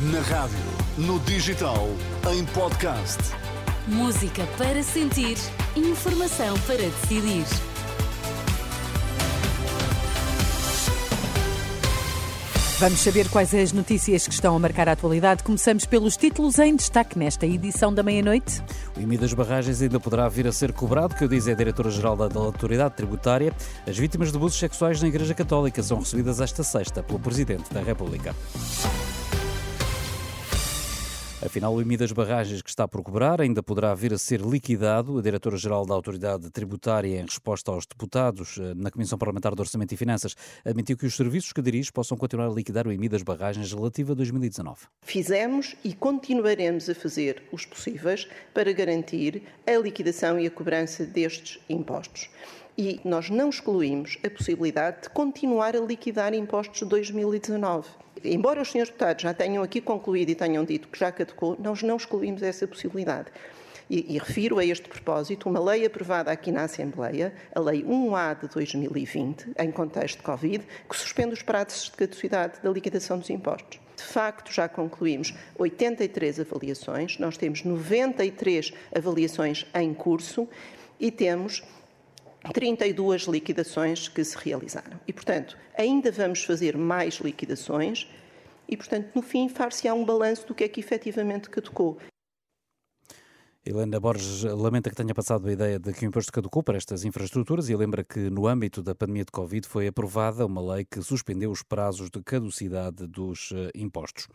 Na rádio, no digital, em podcast. Música para sentir, informação para decidir. Vamos saber quais as notícias que estão a marcar a atualidade. Começamos pelos títulos em destaque nesta edição da meia-noite. O IMI das barragens ainda poderá vir a ser cobrado, que diz a Diretora-Geral da Autoridade Tributária. As vítimas de abusos sexuais na Igreja Católica são recebidas esta sexta pelo Presidente da República. Afinal, o IMI das barragens que está por cobrar ainda poderá vir a ser liquidado. A Diretora-Geral da Autoridade Tributária, em resposta aos deputados eh, na Comissão Parlamentar de Orçamento e Finanças, admitiu que os serviços que dirige possam continuar a liquidar o IMI das barragens relativa a 2019. Fizemos e continuaremos a fazer os possíveis para garantir a liquidação e a cobrança destes impostos e nós não excluímos a possibilidade de continuar a liquidar impostos de 2019. Embora os senhores deputados já tenham aqui concluído e tenham dito que já caducou, nós não excluímos essa possibilidade. E, e, refiro a este propósito uma lei aprovada aqui na Assembleia, a Lei 1A de 2020, em contexto de Covid, que suspende os prazos de caducidade da liquidação dos impostos. De facto, já concluímos 83 avaliações, nós temos 93 avaliações em curso e temos 32 liquidações que se realizaram. E, portanto, ainda vamos fazer mais liquidações e, portanto, no fim, far-se-á um balanço do que é que efetivamente caducou. Helena Borges lamenta que tenha passado a ideia de que o imposto caducou para estas infraestruturas e lembra que, no âmbito da pandemia de Covid, foi aprovada uma lei que suspendeu os prazos de caducidade dos eh, impostos.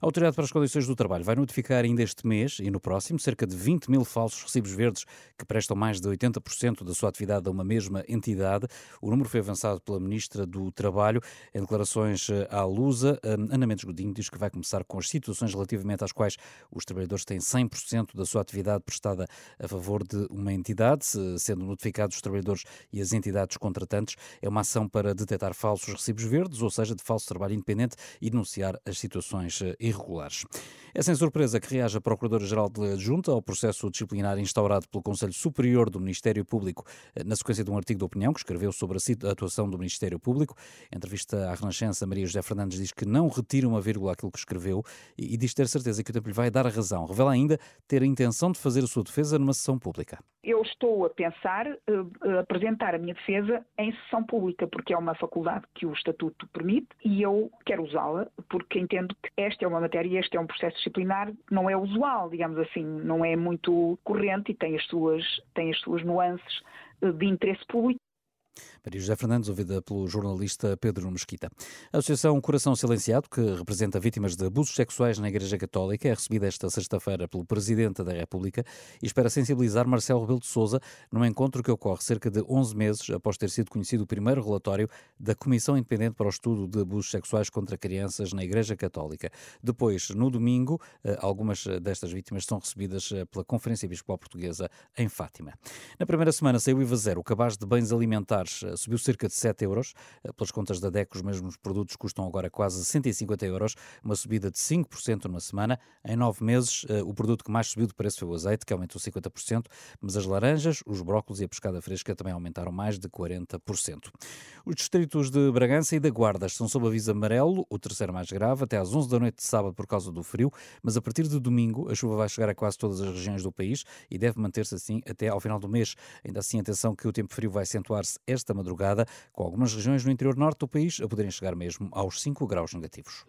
A Autoridade para as Condições do Trabalho vai notificar ainda este mês e no próximo cerca de 20 mil falsos recibos verdes que prestam mais de 80% da sua atividade a uma mesma entidade. O número foi avançado pela Ministra do Trabalho. Em declarações eh, à Lusa, eh, Ana Mendes Godinho diz que vai começar com as situações relativamente às quais os trabalhadores têm 100% da sua atividade prestada a favor de uma entidade, sendo notificados os trabalhadores e as entidades contratantes. É uma ação para detectar falsos recibos verdes, ou seja, de falso trabalho independente e denunciar as situações eh, irregulares. É sem surpresa que reage a Procuradora-Geral de Junta ao processo disciplinar instaurado pelo Conselho Superior do Ministério Público eh, na sequência de um artigo de opinião que escreveu sobre a atuação do Ministério Público. Em entrevista à Renascença, Maria José Fernandes diz que não retira uma vírgula aquilo que escreveu e diz ter certeza que o tempo lhe vai dar a razão. Revela ainda ter a intenção de fazer a sua defesa numa sessão pública. Eu estou a pensar uh, apresentar a minha defesa em sessão pública, porque é uma faculdade que o Estatuto permite e eu quero usá-la, porque entendo que esta é uma matéria, este é um processo disciplinar não é usual, digamos assim, não é muito corrente e tem as suas, tem as suas nuances eh, de interesse público Maria José Fernandes, ouvida pelo jornalista Pedro Mesquita. A Associação Coração Silenciado, que representa vítimas de abusos sexuais na Igreja Católica, é recebida esta sexta-feira pelo Presidente da República e espera sensibilizar Marcelo Rebelo de Sousa num encontro que ocorre cerca de 11 meses após ter sido conhecido o primeiro relatório da Comissão Independente para o Estudo de Abusos Sexuais contra Crianças na Igreja Católica. Depois, no domingo, eh, algumas destas vítimas são recebidas eh, pela Conferência Episcopal Portuguesa em Fátima. Na primeira semana saiu IVA zero o cabaz de bens alimentares eh, subiu cerca de 7 euros. Eh, pelas contas da DEC, os mesmos produtos custam agora quase 150 euros, uma subida de 5% numa semana. Em nove meses, eh, o produto que mais subiu de preço foi o azeite, que aumentou 50%, mas as laranjas, os brócolos e a pescada fresca também aumentaram mais de 40%. Os distritos de Bragança e da Guarda estão sob aviso amarelo, o terceiro mais grave, até às 11 da noite de sábado por causa do frio, mas a partir de domingo a chuva vai chegar a quase todas as regiões do país e deve manter-se assim até ao final do mês. Ainda assim, atenção que o tempo frio vai acentuar-se esta madrugada com algumas regiões no interior norte do país a poderem chegar mesmo aos 5 graus negativos.